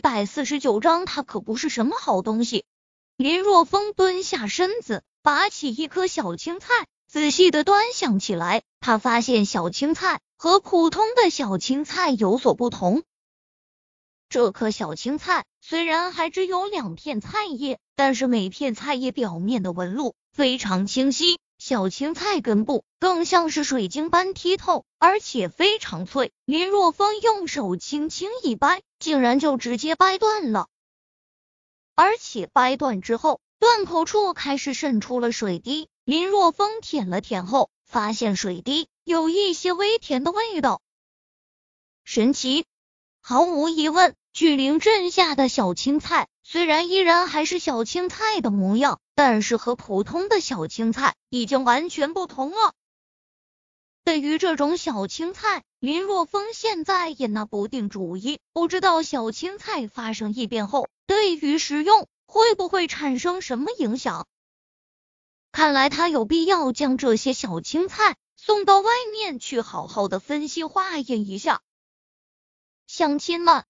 一百四十九章，他可不是什么好东西。林若风蹲下身子，拔起一颗小青菜，仔细的端详起来。他发现小青菜和普通的小青菜有所不同。这颗小青菜虽然还只有两片菜叶，但是每片菜叶表面的纹路非常清晰。小青菜根部更像是水晶般剔透，而且非常脆。林若风用手轻轻一掰，竟然就直接掰断了。而且掰断之后，断口处开始渗出了水滴。林若风舔了舔后，发现水滴有一些微甜的味道，神奇。毫无疑问，巨灵镇下的小青菜虽然依然还是小青菜的模样，但是和普通的小青菜已经完全不同了。对于这种小青菜，林若风现在也拿不定主意，不知道小青菜发生异变后。对于食用会不会产生什么影响？看来他有必要将这些小青菜送到外面去，好好的分析化验一下。乡亲们，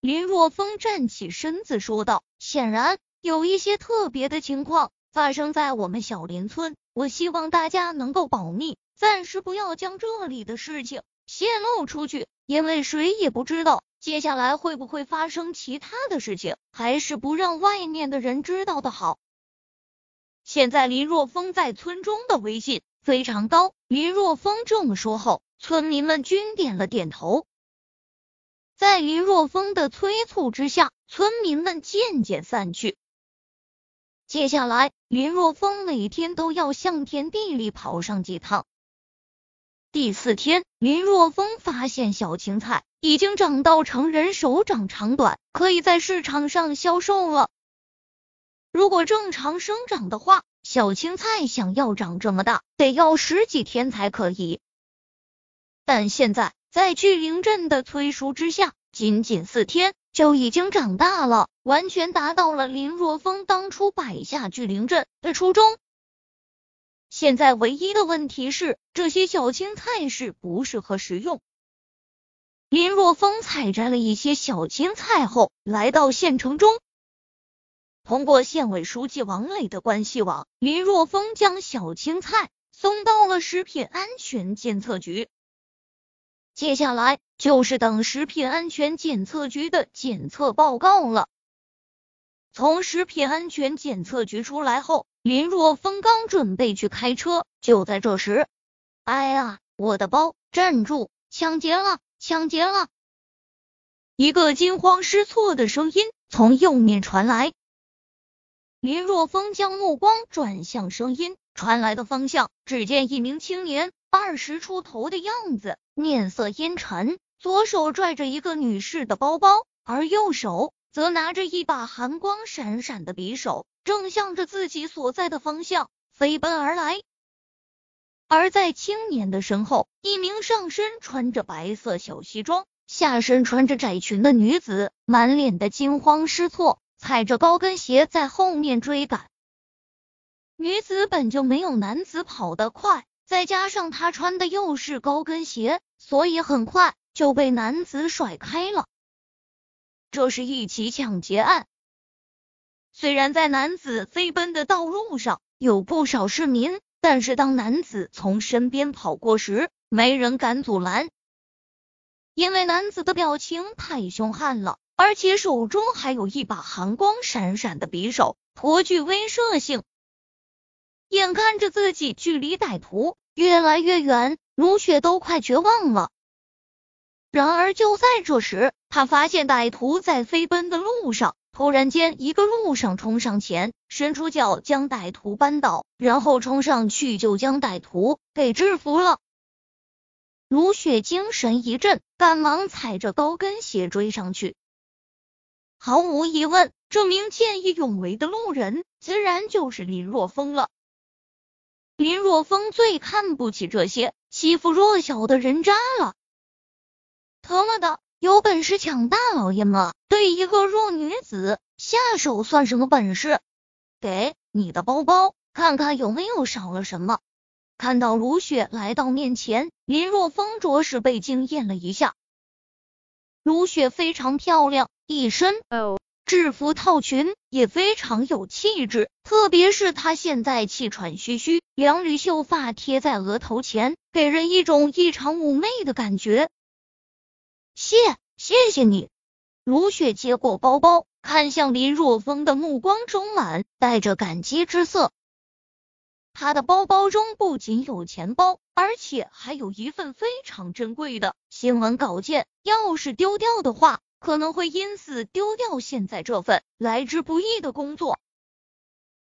林若风站起身子说道：“显然有一些特别的情况发生在我们小林村，我希望大家能够保密，暂时不要将这里的事情泄露出去，因为谁也不知道。”接下来会不会发生其他的事情？还是不让外面的人知道的好。现在林若风在村中的威信非常高。林若风这么说后，村民们均点了点头。在林若风的催促之下，村民们渐渐散去。接下来，林若风每天都要向田地里跑上几趟。第四天，林若风发现小青菜已经长到成人手掌长短，可以在市场上销售了。如果正常生长的话，小青菜想要长这么大，得要十几天才可以。但现在在巨灵镇的催熟之下，仅仅四天就已经长大了，完全达到了林若风当初摆下巨灵镇的初衷。现在唯一的问题是，这些小青菜是不适合食用。林若风采摘了一些小青菜后，来到县城中，通过县委书记王磊的关系网，林若风将小青菜送到了食品安全检测局。接下来就是等食品安全检测局的检测报告了。从食品安全检测局出来后。林若风刚准备去开车，就在这时，哎呀，我的包！站住！抢劫了！抢劫了！一个惊慌失措的声音从右面传来。林若风将目光转向声音传来的方向，只见一名青年，二十出头的样子，面色阴沉，左手拽着一个女士的包包，而右手则拿着一把寒光闪闪的匕首。正向着自己所在的方向飞奔而来，而在青年的身后，一名上身穿着白色小西装、下身穿着窄裙的女子，满脸的惊慌失措，踩着高跟鞋在后面追赶。女子本就没有男子跑得快，再加上她穿的又是高跟鞋，所以很快就被男子甩开了。这是一起抢劫案。虽然在男子飞奔的道路上有不少市民，但是当男子从身边跑过时，没人敢阻拦，因为男子的表情太凶悍了，而且手中还有一把寒光闪闪的匕首，颇具威慑性。眼看着自己距离歹徒越来越远，如雪都快绝望了。然而就在这时，他发现歹徒在飞奔的路上。突然间，一个路上冲上前，伸出脚将歹徒扳倒，然后冲上去就将歹徒给制服了。如雪精神一振，赶忙踩着高跟鞋追上去。毫无疑问，这名见义勇为的路人自然就是林若风了。林若风最看不起这些欺负弱小的人渣了。他妈的！有本事抢大老爷们，对一个弱女子下手算什么本事？给你的包包，看看有没有少了什么。看到卢雪来到面前，林若风着实被惊艳了一下。卢雪非常漂亮，一身哦制服套裙，也非常有气质。特别是她现在气喘吁吁，两缕秀发贴在额头前，给人一种异常妩媚的感觉。谢，谢谢你。卢雪接过包包，看向林若风的目光充满带着感激之色。他的包包中不仅有钱包，而且还有一份非常珍贵的新闻稿件。要是丢掉的话，可能会因此丢掉现在这份来之不易的工作。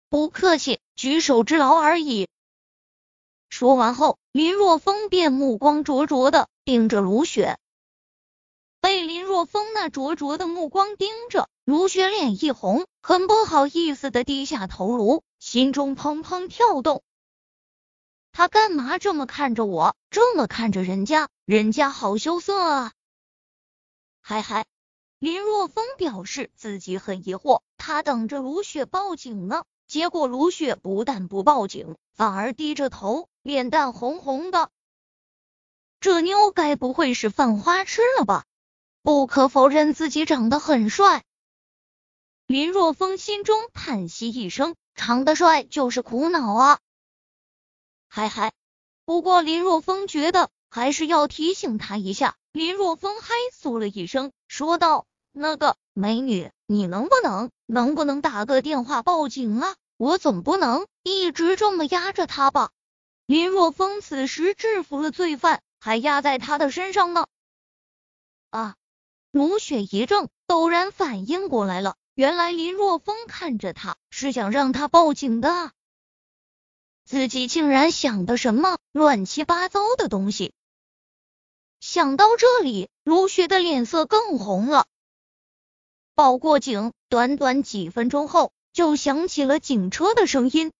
不客气，举手之劳而已。说完后，林若风便目光灼灼的盯着卢雪。被林若风那灼灼的目光盯着，卢雪脸一红，很不好意思的低下头颅，心中砰砰跳动。他干嘛这么看着我？这么看着人家？人家好羞涩啊！嗨嗨，林若风表示自己很疑惑，他等着卢雪报警呢，结果卢雪不但不报警，反而低着头，脸蛋红红的。这妞该不会是犯花痴了吧？不可否认，自己长得很帅。林若风心中叹息一声，长得帅就是苦恼啊。嗨嗨，不过林若风觉得还是要提醒他一下。林若风嗨嗦了一声，说道：“那个美女，你能不能能不能打个电话报警啊？我总不能一直这么压着他吧？”林若风此时制服了罪犯，还压在他的身上呢。啊！卢雪一怔，陡然反应过来了，原来林若风看着他是想让他报警的，自己竟然想的什么乱七八糟的东西。想到这里，卢雪的脸色更红了。报过警，短短几分钟后，就响起了警车的声音，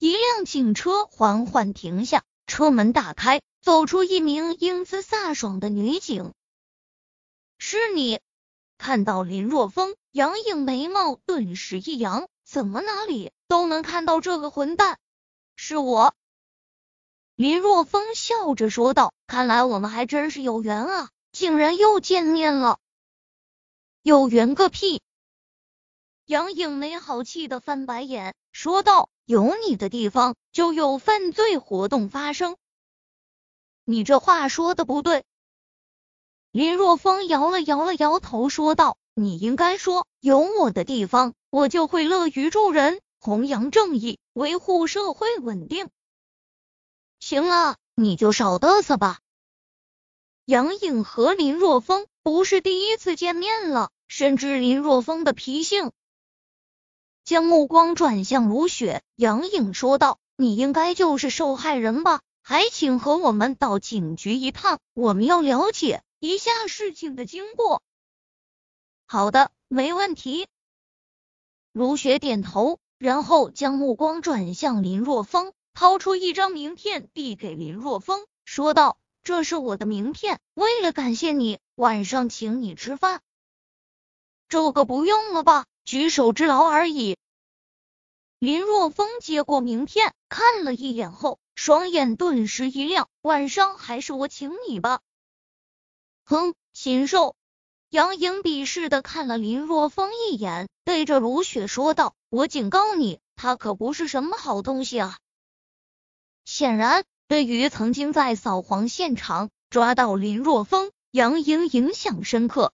一辆警车缓缓停下，车门打开，走出一名英姿飒爽的女警。是你看到林若风，杨颖眉毛顿时一扬，怎么哪里都能看到这个混蛋？是我。林若风笑着说道：“看来我们还真是有缘啊，竟然又见面了。”有缘个屁！杨颖没好气的翻白眼说道：“有你的地方就有犯罪活动发生，你这话说的不对。”林若风摇了摇了摇头，说道：“你应该说，有我的地方，我就会乐于助人，弘扬正义，维护社会稳定。”行了，你就少嘚瑟吧。杨颖和林若风不是第一次见面了，深知林若风的脾性，将目光转向卢雪，杨颖说道：“你应该就是受害人吧？还请和我们到警局一趟，我们要了解。”一下事情的经过。好的，没问题。卢雪点头，然后将目光转向林若风，掏出一张名片递给林若风，说道：“这是我的名片，为了感谢你，晚上请你吃饭。”这个不用了吧，举手之劳而已。林若风接过名片，看了一眼后，双眼顿时一亮：“晚上还是我请你吧。”哼，禽兽！杨颖鄙视的看了林若风一眼，对着卢雪说道：“我警告你，他可不是什么好东西啊！”显然，对于曾经在扫黄现场抓到林若风，杨颖影响深刻。